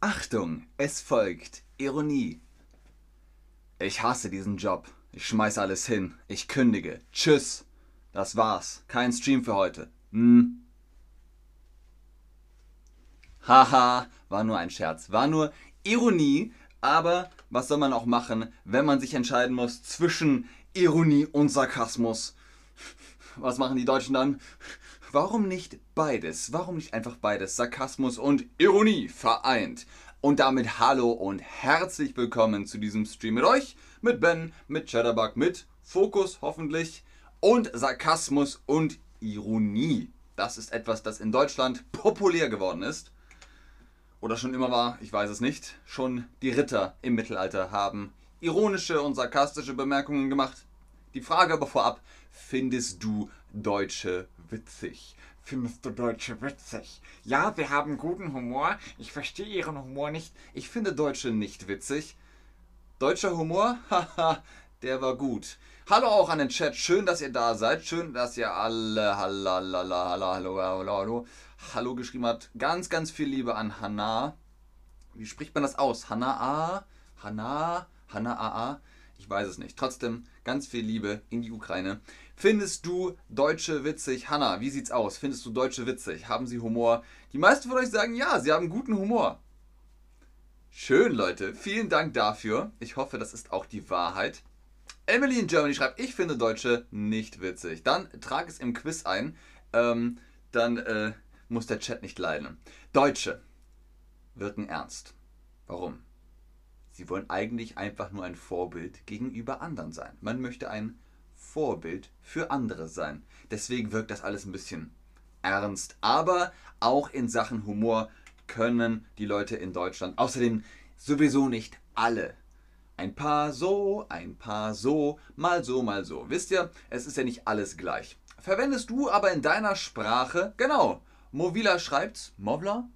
Achtung, es folgt Ironie. Ich hasse diesen Job. Ich schmeiß alles hin. Ich kündige. Tschüss. Das war's. Kein Stream für heute. Hm. Haha, war nur ein Scherz. War nur Ironie. Aber was soll man auch machen, wenn man sich entscheiden muss zwischen Ironie und Sarkasmus? Was machen die Deutschen dann? Warum nicht beides? Warum nicht einfach beides? Sarkasmus und Ironie vereint. Und damit hallo und herzlich willkommen zu diesem Stream mit euch, mit Ben, mit Chatterbug, mit Fokus hoffentlich und Sarkasmus und Ironie. Das ist etwas, das in Deutschland populär geworden ist. Oder schon immer war, ich weiß es nicht. Schon die Ritter im Mittelalter haben ironische und sarkastische Bemerkungen gemacht. Die Frage aber vorab, findest du Deutsche witzig? Findest du Deutsche witzig? Ja, wir haben guten Humor. Ich verstehe ihren Humor nicht. Ich finde Deutsche nicht witzig. Deutscher Humor? Haha, der war gut. Hallo auch an den Chat. Schön, dass ihr da seid. Schön, dass ihr alle hallo, hallo, hallo, hallo, hallo, geschrieben habt. Ganz, ganz viel Liebe an Hanna. Wie spricht man das aus? Hanna A? Hanna? Hanna AA? Ich weiß es nicht. Trotzdem ganz viel Liebe in die Ukraine. Findest du Deutsche witzig? Hanna, wie sieht's aus? Findest du Deutsche witzig? Haben sie Humor? Die meisten von euch sagen ja, sie haben guten Humor. Schön, Leute. Vielen Dank dafür. Ich hoffe, das ist auch die Wahrheit. Emily in Germany schreibt, ich finde Deutsche nicht witzig. Dann trag es im Quiz ein. Ähm, dann äh, muss der Chat nicht leiden. Deutsche wirken ernst. Warum? Sie wollen eigentlich einfach nur ein Vorbild gegenüber anderen sein. Man möchte ein Vorbild für andere sein. Deswegen wirkt das alles ein bisschen ernst. Aber auch in Sachen Humor können die Leute in Deutschland außerdem sowieso nicht alle. Ein paar so, ein paar so, mal so, mal so. Wisst ihr, es ist ja nicht alles gleich. Verwendest du aber in deiner Sprache, genau, Movila schreibt, Movla?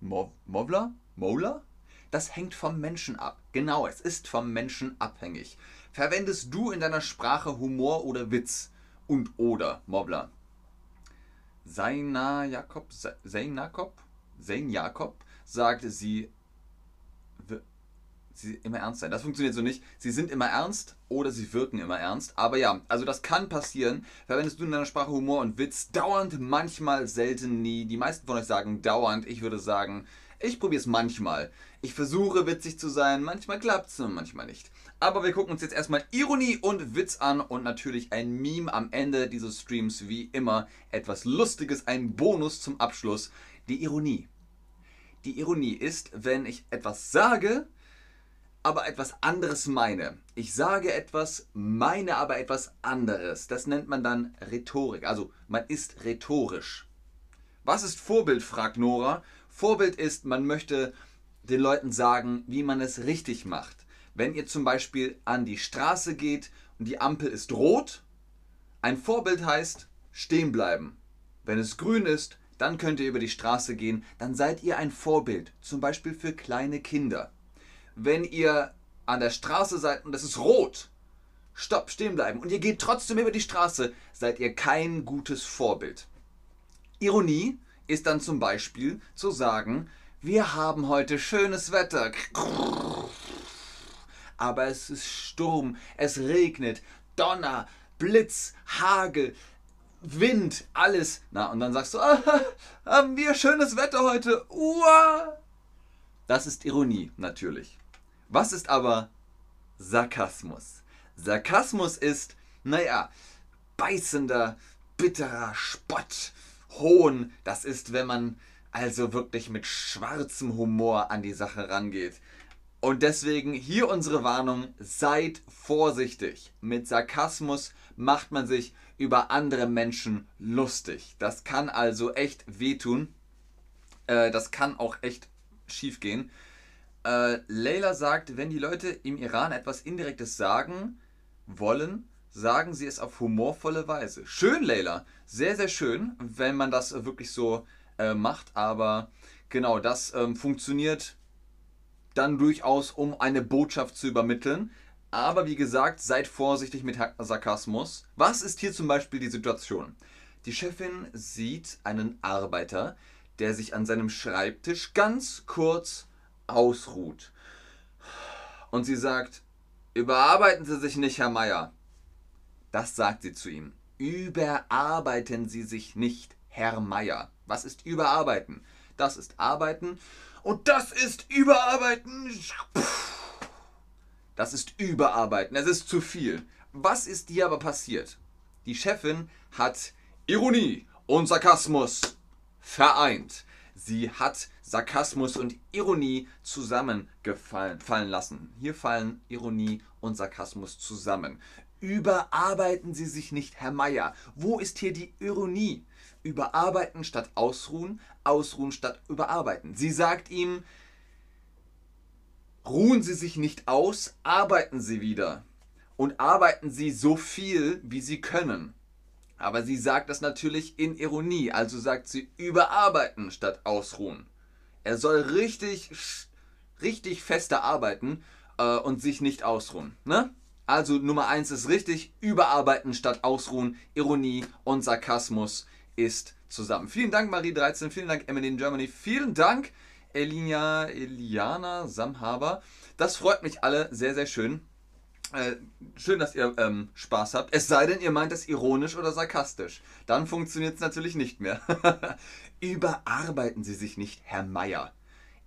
Mov, Movla? Mola? Das hängt vom Menschen ab. Genau, es ist vom Menschen abhängig. Verwendest du in deiner Sprache Humor oder Witz? Und oder, Mobler. Seina Jakob, Sein Jakob, Sein Jakob sagt, sie, sie immer ernst sein. Das funktioniert so nicht. Sie sind immer ernst oder sie wirken immer ernst. Aber ja, also das kann passieren. Verwendest du in deiner Sprache Humor und Witz dauernd, manchmal, selten, nie. Die meisten von euch sagen dauernd. Ich würde sagen, ich probiere es manchmal. Ich versuche witzig zu sein, manchmal klappt es und manchmal nicht. Aber wir gucken uns jetzt erstmal Ironie und Witz an und natürlich ein Meme am Ende dieses Streams, wie immer. Etwas Lustiges, ein Bonus zum Abschluss. Die Ironie. Die Ironie ist, wenn ich etwas sage, aber etwas anderes meine. Ich sage etwas, meine aber etwas anderes. Das nennt man dann Rhetorik. Also man ist rhetorisch. Was ist Vorbild, fragt Nora. Vorbild ist, man möchte den Leuten sagen, wie man es richtig macht. Wenn ihr zum Beispiel an die Straße geht und die Ampel ist rot, ein Vorbild heißt stehen bleiben. Wenn es grün ist, dann könnt ihr über die Straße gehen, dann seid ihr ein Vorbild, zum Beispiel für kleine Kinder. Wenn ihr an der Straße seid und es ist rot, stopp, stehen bleiben und ihr geht trotzdem über die Straße, seid ihr kein gutes Vorbild. Ironie ist dann zum Beispiel zu sagen, wir haben heute schönes Wetter. Aber es ist Sturm, es regnet, Donner, Blitz, Hagel, Wind, alles. Na, und dann sagst du, ah, haben wir schönes Wetter heute. Uah. Das ist Ironie, natürlich. Was ist aber Sarkasmus? Sarkasmus ist, naja, beißender, bitterer Spott Hohn, das ist, wenn man also wirklich mit schwarzem Humor an die Sache rangeht. Und deswegen hier unsere Warnung, seid vorsichtig. Mit Sarkasmus macht man sich über andere Menschen lustig. Das kann also echt wehtun. Äh, das kann auch echt schief gehen. Äh, Leila sagt, wenn die Leute im Iran etwas Indirektes sagen wollen, sagen sie es auf humorvolle Weise. Schön, Leila. Sehr, sehr schön, wenn man das wirklich so äh, macht. Aber genau, das ähm, funktioniert dann durchaus, um eine Botschaft zu übermitteln. Aber wie gesagt, seid vorsichtig mit Sarkasmus. Was ist hier zum Beispiel die Situation? Die Chefin sieht einen Arbeiter, der sich an seinem Schreibtisch ganz kurz ausruht. Und sie sagt, überarbeiten Sie sich nicht, Herr Meier. Das sagt sie zu ihm. Überarbeiten Sie sich nicht, Herr Meier. Was ist überarbeiten? Das ist arbeiten und das ist überarbeiten. Das ist überarbeiten. Es ist zu viel. Was ist dir aber passiert? Die Chefin hat Ironie und Sarkasmus vereint. Sie hat Sarkasmus und Ironie zusammengefallen lassen. Hier fallen Ironie und Sarkasmus zusammen. Überarbeiten Sie sich nicht, Herr Meier. Wo ist hier die Ironie? Überarbeiten statt ausruhen, ausruhen statt überarbeiten. Sie sagt ihm, ruhen Sie sich nicht aus, arbeiten Sie wieder. Und arbeiten Sie so viel, wie Sie können. Aber sie sagt das natürlich in Ironie, also sagt sie überarbeiten statt ausruhen. Er soll richtig, richtig fester arbeiten äh, und sich nicht ausruhen. Ne? Also Nummer 1 ist richtig, überarbeiten statt ausruhen, Ironie und Sarkasmus ist zusammen. Vielen Dank Marie13, vielen Dank Emily in Germany, vielen Dank Elina, Eliana Samhaber. Das freut mich alle sehr, sehr schön. Äh, schön, dass ihr ähm, Spaß habt. Es sei denn, ihr meint es ironisch oder sarkastisch. Dann funktioniert es natürlich nicht mehr. Überarbeiten Sie sich nicht, Herr Meier.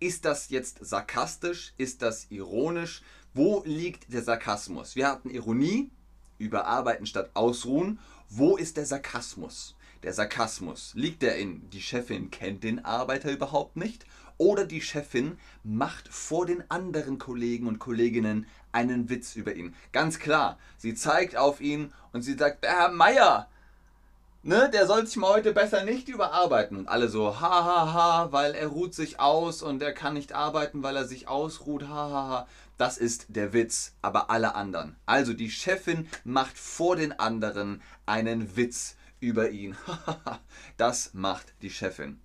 Ist das jetzt sarkastisch? Ist das ironisch? Wo liegt der Sarkasmus? Wir hatten Ironie, überarbeiten statt ausruhen. Wo ist der Sarkasmus? Der Sarkasmus, liegt er in, die Chefin kennt den Arbeiter überhaupt nicht? Oder die Chefin macht vor den anderen Kollegen und Kolleginnen einen Witz über ihn. Ganz klar, sie zeigt auf ihn und sie sagt, Herr Meier, ne, der soll sich mal heute besser nicht überarbeiten. Und alle so, ha, ha, ha, weil er ruht sich aus und er kann nicht arbeiten, weil er sich ausruht, ha, ha, ha. Das ist der Witz, aber alle anderen. Also die Chefin macht vor den anderen einen Witz über ihn. das macht die Chefin.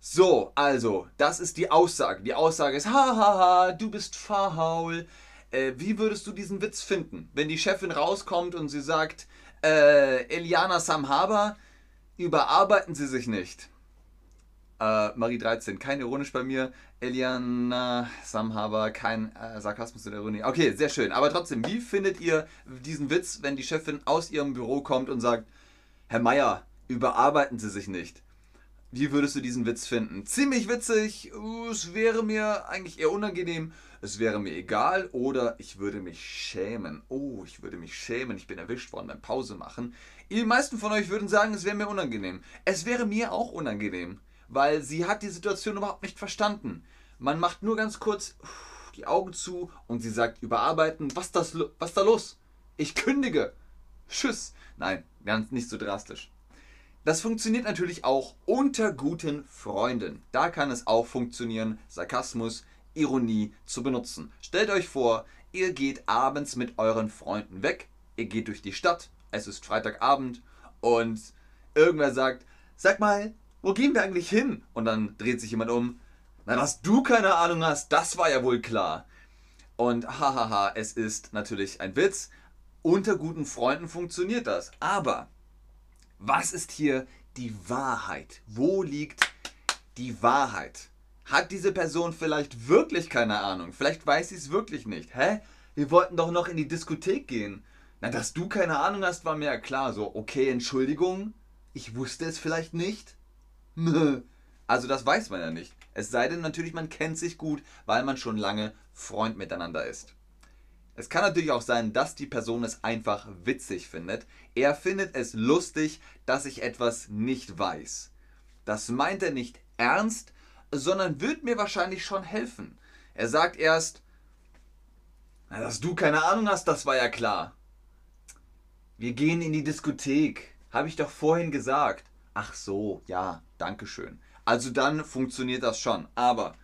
So, also, das ist die Aussage. Die Aussage ist, hahaha, du bist faul. Äh, wie würdest du diesen Witz finden, wenn die Chefin rauskommt und sie sagt, äh, Eliana Samhaber, überarbeiten Sie sich nicht. Äh, Marie 13, kein ironisch bei mir. Eliana Samhaber, kein äh, Sarkasmus oder Ironie. Okay, sehr schön. Aber trotzdem, wie findet ihr diesen Witz, wenn die Chefin aus ihrem Büro kommt und sagt, Herr Meier, überarbeiten Sie sich nicht? Wie würdest du diesen Witz finden? Ziemlich witzig, uh, es wäre mir eigentlich eher unangenehm, es wäre mir egal oder ich würde mich schämen. Oh, ich würde mich schämen, ich bin erwischt worden beim Pause machen. Die meisten von euch würden sagen, es wäre mir unangenehm. Es wäre mir auch unangenehm, weil sie hat die Situation überhaupt nicht verstanden. Man macht nur ganz kurz die Augen zu und sie sagt, überarbeiten, was, das, was da los? Ich kündige. Tschüss. Nein, ganz nicht so drastisch. Das funktioniert natürlich auch unter guten Freunden. Da kann es auch funktionieren, Sarkasmus, Ironie zu benutzen. Stellt euch vor, ihr geht abends mit euren Freunden weg, ihr geht durch die Stadt, es ist Freitagabend und irgendwer sagt, sag mal, wo gehen wir eigentlich hin? Und dann dreht sich jemand um, na, dass du keine Ahnung hast, das war ja wohl klar. Und hahaha, es ist natürlich ein Witz. Unter guten Freunden funktioniert das. Aber was ist hier die Wahrheit? Wo liegt die Wahrheit? Hat diese Person vielleicht wirklich keine Ahnung? Vielleicht weiß sie es wirklich nicht. Hä? Wir wollten doch noch in die Diskothek gehen. Na, dass du keine Ahnung hast, war mir ja klar. So, okay, Entschuldigung. Ich wusste es vielleicht nicht. Also das weiß man ja nicht. Es sei denn natürlich, man kennt sich gut, weil man schon lange Freund miteinander ist. Es kann natürlich auch sein, dass die Person es einfach witzig findet. Er findet es lustig, dass ich etwas nicht weiß. Das meint er nicht ernst, sondern wird mir wahrscheinlich schon helfen. Er sagt erst, dass du keine Ahnung hast, das war ja klar. Wir gehen in die Diskothek. Habe ich doch vorhin gesagt. Ach so, ja, danke schön. Also dann funktioniert das schon. Aber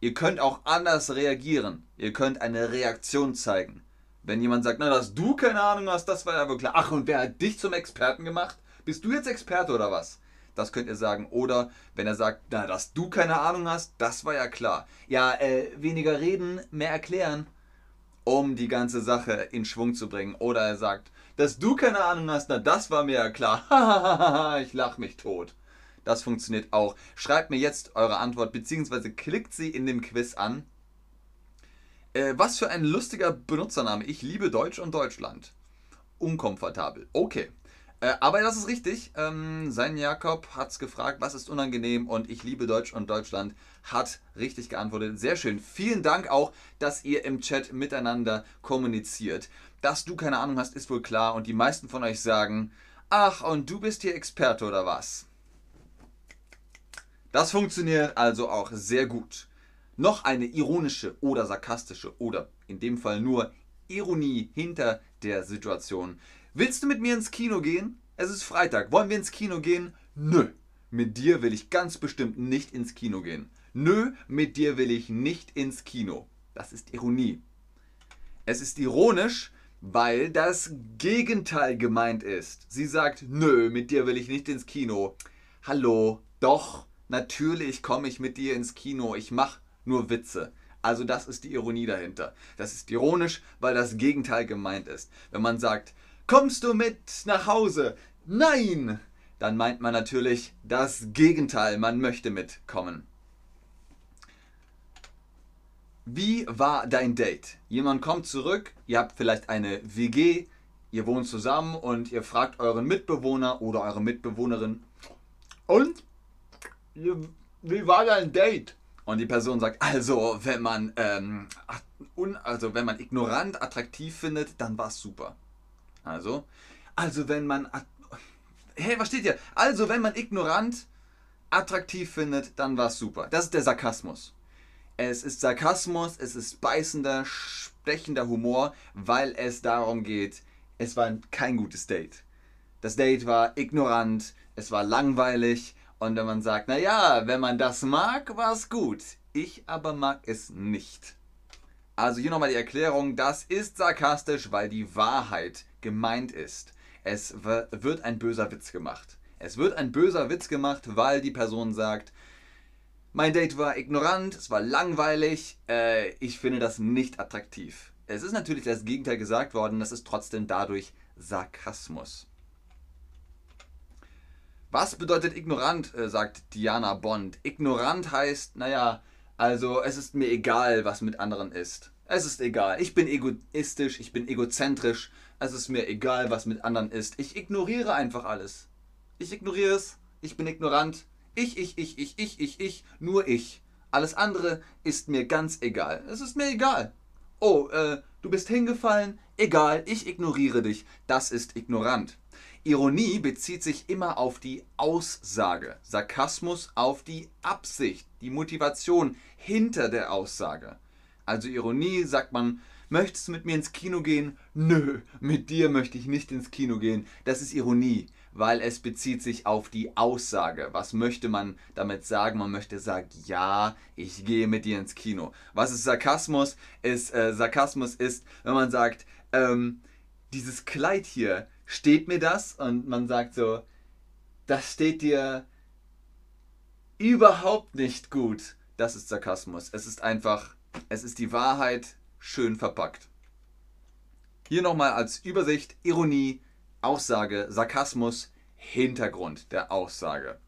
Ihr könnt auch anders reagieren. Ihr könnt eine Reaktion zeigen. Wenn jemand sagt, na, dass du keine Ahnung hast, das war ja wohl klar. Ach, und wer hat dich zum Experten gemacht? Bist du jetzt Experte oder was? Das könnt ihr sagen. Oder wenn er sagt, na, dass du keine Ahnung hast, das war ja klar. Ja, äh, weniger reden, mehr erklären, um die ganze Sache in Schwung zu bringen. Oder er sagt, dass du keine Ahnung hast, na, das war mir ja klar. ich lach mich tot. Das funktioniert auch. Schreibt mir jetzt eure Antwort, beziehungsweise klickt sie in dem Quiz an. Äh, was für ein lustiger Benutzername. Ich liebe Deutsch und Deutschland. Unkomfortabel. Okay. Äh, aber das ist richtig. Ähm, sein Jakob hat es gefragt, was ist unangenehm und ich liebe Deutsch und Deutschland hat richtig geantwortet. Sehr schön. Vielen Dank auch, dass ihr im Chat miteinander kommuniziert. Dass du keine Ahnung hast, ist wohl klar und die meisten von euch sagen, ach und du bist hier Experte oder was? Das funktioniert also auch sehr gut. Noch eine ironische oder sarkastische oder in dem Fall nur Ironie hinter der Situation Willst du mit mir ins Kino gehen? Es ist Freitag. Wollen wir ins Kino gehen? Nö. Mit dir will ich ganz bestimmt nicht ins Kino gehen. Nö, mit dir will ich nicht ins Kino. Das ist Ironie. Es ist ironisch, weil das Gegenteil gemeint ist. Sie sagt, nö, mit dir will ich nicht ins Kino. Hallo, doch, natürlich komme ich mit dir ins Kino. Ich mache nur Witze. Also das ist die Ironie dahinter. Das ist ironisch, weil das Gegenteil gemeint ist. Wenn man sagt, Kommst du mit nach Hause? Nein! Dann meint man natürlich das Gegenteil, man möchte mitkommen. Wie war dein Date? Jemand kommt zurück, ihr habt vielleicht eine WG, ihr wohnt zusammen und ihr fragt euren Mitbewohner oder eure Mitbewohnerin, und? Wie war dein Date? Und die Person sagt, also wenn man, ähm, also wenn man ignorant attraktiv findet, dann war es super. Also, also wenn man. Hey, was steht hier? Also, wenn man ignorant attraktiv findet, dann war es super. Das ist der Sarkasmus. Es ist Sarkasmus, es ist beißender, stechender Humor, weil es darum geht, es war kein gutes Date. Das Date war ignorant, es war langweilig und wenn man sagt, naja, wenn man das mag, war es gut. Ich aber mag es nicht. Also hier nochmal die Erklärung, das ist sarkastisch, weil die Wahrheit gemeint ist. Es wird ein böser Witz gemacht. Es wird ein böser Witz gemacht, weil die Person sagt, mein Date war ignorant, es war langweilig, äh, ich finde das nicht attraktiv. Es ist natürlich das Gegenteil gesagt worden, das ist trotzdem dadurch Sarkasmus. Was bedeutet ignorant, äh, sagt Diana Bond. Ignorant heißt, naja, also es ist mir egal, was mit anderen ist. Es ist egal. Ich bin egoistisch, ich bin egozentrisch es ist mir egal, was mit anderen ist. Ich ignoriere einfach alles. Ich ignoriere es. Ich bin ignorant. Ich, ich, ich, ich, ich, ich, ich, nur ich. Alles andere ist mir ganz egal. Es ist mir egal. Oh, äh, du bist hingefallen? Egal, ich ignoriere dich. Das ist ignorant. Ironie bezieht sich immer auf die Aussage, Sarkasmus auf die Absicht, die Motivation hinter der Aussage. Also Ironie sagt man, Möchtest du mit mir ins Kino gehen? Nö, mit dir möchte ich nicht ins Kino gehen. Das ist Ironie, weil es bezieht sich auf die Aussage. Was möchte man damit sagen? Man möchte sagen, ja, ich gehe mit dir ins Kino. Was ist Sarkasmus? Ist, äh, Sarkasmus ist, wenn man sagt, ähm, dieses Kleid hier, steht mir das? Und man sagt so, das steht dir überhaupt nicht gut. Das ist Sarkasmus. Es ist einfach, es ist die Wahrheit schön verpackt. Hier nochmal als Übersicht Ironie, Aussage, Sarkasmus, Hintergrund der Aussage.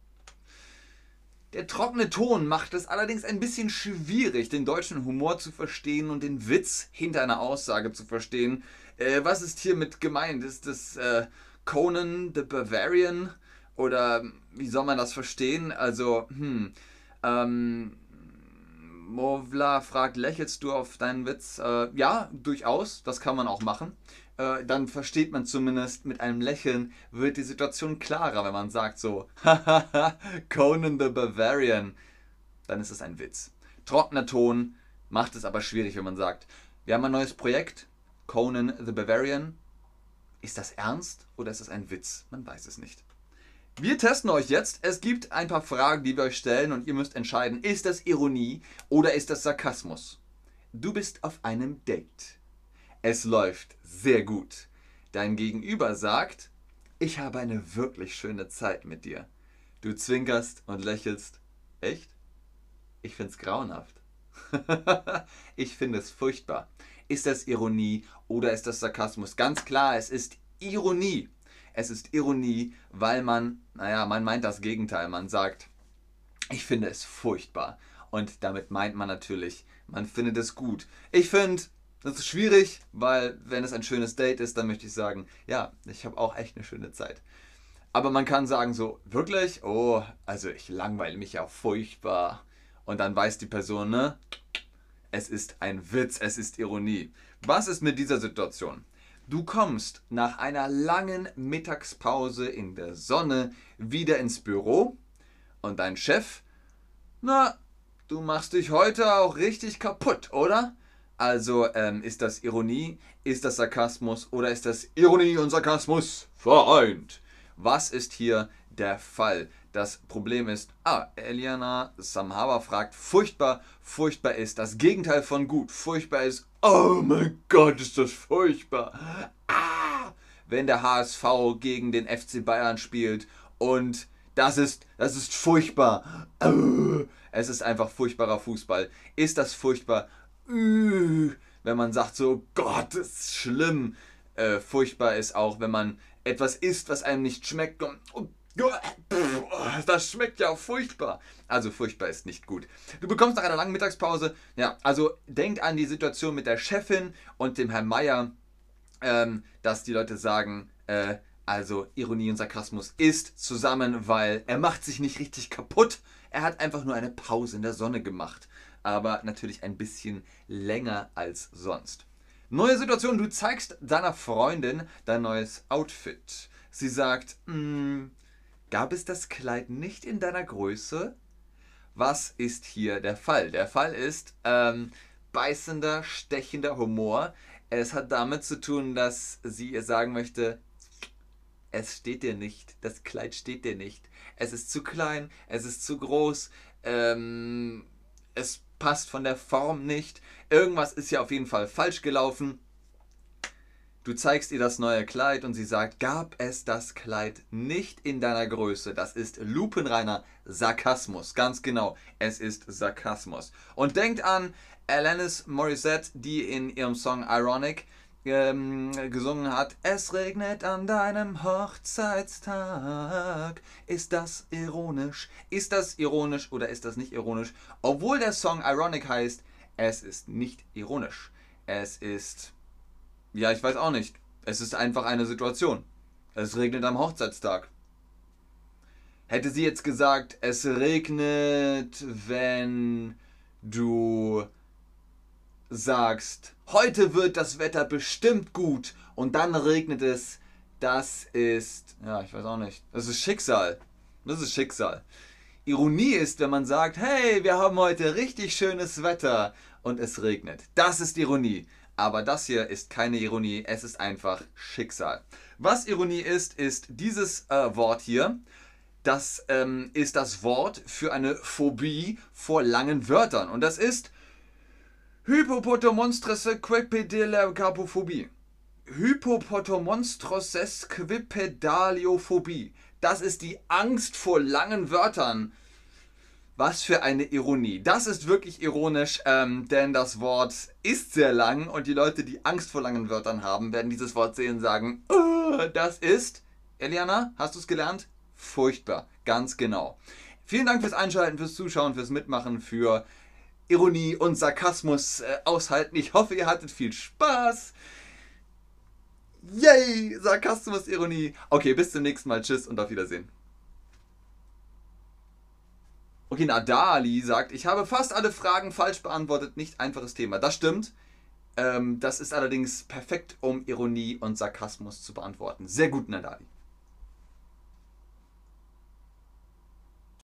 Der trockene Ton macht es allerdings ein bisschen schwierig, den deutschen Humor zu verstehen und den Witz hinter einer Aussage zu verstehen. Äh, was ist hiermit gemeint? Ist das äh, Conan the Bavarian? Oder wie soll man das verstehen? Also, hm, ähm, Movla fragt, lächelst du auf deinen Witz? Äh, ja, durchaus, das kann man auch machen. Äh, dann versteht man zumindest mit einem Lächeln, wird die Situation klarer, wenn man sagt so, hahaha, Conan the Bavarian. Dann ist es ein Witz. Trockener Ton macht es aber schwierig, wenn man sagt, wir haben ein neues Projekt, Conan the Bavarian. Ist das ernst oder ist das ein Witz? Man weiß es nicht. Wir testen euch jetzt. Es gibt ein paar Fragen, die wir euch stellen und ihr müsst entscheiden, ist das Ironie oder ist das Sarkasmus? Du bist auf einem Date. Es läuft sehr gut. Dein Gegenüber sagt, ich habe eine wirklich schöne Zeit mit dir. Du zwinkerst und lächelst. Echt? Ich find's grauenhaft. ich finde es furchtbar. Ist das Ironie oder ist das Sarkasmus? Ganz klar, es ist Ironie. es ist Ironie, weil man, naja, man meint das Gegenteil. Man sagt, ich finde es furchtbar. Und damit meint man natürlich, man findet es gut. Ich finde, das ist schwierig, weil wenn es ein schönes Date ist, dann möchte ich sagen, ja, ich habe auch echt eine schöne Zeit. Aber man kann sagen so, wirklich? Oh, also ich langweile mich ja furchtbar. Und dann weiß die Person, ne? Es ist ein Witz, es ist Ironie. Was ist mit dieser Situation? Du kommst nach einer langen Mittagspause in der Sonne wieder ins Büro und dein Chef, na, du machst dich heute auch richtig kaputt, oder? Also ähm, ist das Ironie, ist das Sarkasmus oder ist das Ironie und Sarkasmus vereint? Was ist hier der Fall? Das Problem ist, ah, Eliana Samhava fragt, furchtbar, furchtbar ist das Gegenteil von gut. Furchtbar ist, oh mein Gott, ist das furchtbar. Ah, wenn der HSV gegen den FC Bayern spielt und das ist, das ist furchtbar. Es ist einfach furchtbarer Fußball. Ist das furchtbar? Wenn man sagt so, Gott, das ist schlimm. Äh, furchtbar ist auch, wenn man etwas isst, was einem nicht schmeckt. Das schmeckt ja furchtbar. Also furchtbar ist nicht gut. Du bekommst nach einer langen Mittagspause, ja, also denk an die Situation mit der Chefin und dem Herrn Meier, ähm, dass die Leute sagen, äh, also Ironie und Sarkasmus ist zusammen, weil er macht sich nicht richtig kaputt. Er hat einfach nur eine Pause in der Sonne gemacht. Aber natürlich ein bisschen länger als sonst. Neue Situation, du zeigst deiner Freundin dein neues Outfit. Sie sagt, hm, gab es das Kleid nicht in deiner Größe? Was ist hier der Fall? Der Fall ist ähm, beißender, stechender Humor. Es hat damit zu tun, dass sie ihr sagen möchte, es steht dir nicht, das Kleid steht dir nicht. Es ist zu klein, es ist zu groß, ähm, es passt von der Form nicht. Irgendwas ist ja auf jeden Fall falsch gelaufen. Du zeigst ihr das neue Kleid und sie sagt, gab es das Kleid nicht in deiner Größe? Das ist lupenreiner Sarkasmus. Ganz genau, es ist Sarkasmus. Und denkt an Alanis Morissette, die in ihrem Song Ironic ähm, gesungen hat, es regnet an deinem Hochzeitstag. Ist das ironisch? Ist das ironisch oder ist das nicht ironisch? Obwohl der Song Ironic heißt, es ist nicht ironisch. Es ist, ja, ich weiß auch nicht. Es ist einfach eine Situation. Es regnet am Hochzeitstag. Hätte sie jetzt gesagt, es regnet, wenn du sagst, heute wird das Wetter bestimmt gut und dann regnet es, das ist, ja, ich weiß auch nicht, das ist Schicksal. Das ist Schicksal. Ironie ist, wenn man sagt, hey, wir haben heute richtig schönes Wetter und es regnet. Das ist Ironie. Aber das hier ist keine Ironie, es ist einfach Schicksal. Was Ironie ist, ist dieses äh, Wort hier. Das ähm, ist das Wort für eine Phobie vor langen Wörtern. Und das ist Hypopotomonstrosesquipedaliophobie. Hypopotomonstrosesquipedaliophobie. Das ist die Angst vor langen Wörtern. Was für eine Ironie. Das ist wirklich ironisch, ähm, denn das Wort ist sehr lang und die Leute, die Angst vor langen Wörtern haben, werden dieses Wort sehen und sagen, oh, das ist, Eliana, hast du es gelernt? Furchtbar, ganz genau. Vielen Dank fürs Einschalten, fürs Zuschauen, fürs Mitmachen, für Ironie und Sarkasmus äh, aushalten. Ich hoffe, ihr hattet viel Spaß. Yay! Sarkasmus, Ironie. Okay, bis zum nächsten Mal. Tschüss und auf Wiedersehen. Okay, Nadali sagt, ich habe fast alle Fragen falsch beantwortet. Nicht einfaches Thema. Das stimmt. Ähm, das ist allerdings perfekt, um Ironie und Sarkasmus zu beantworten. Sehr gut, Nadali.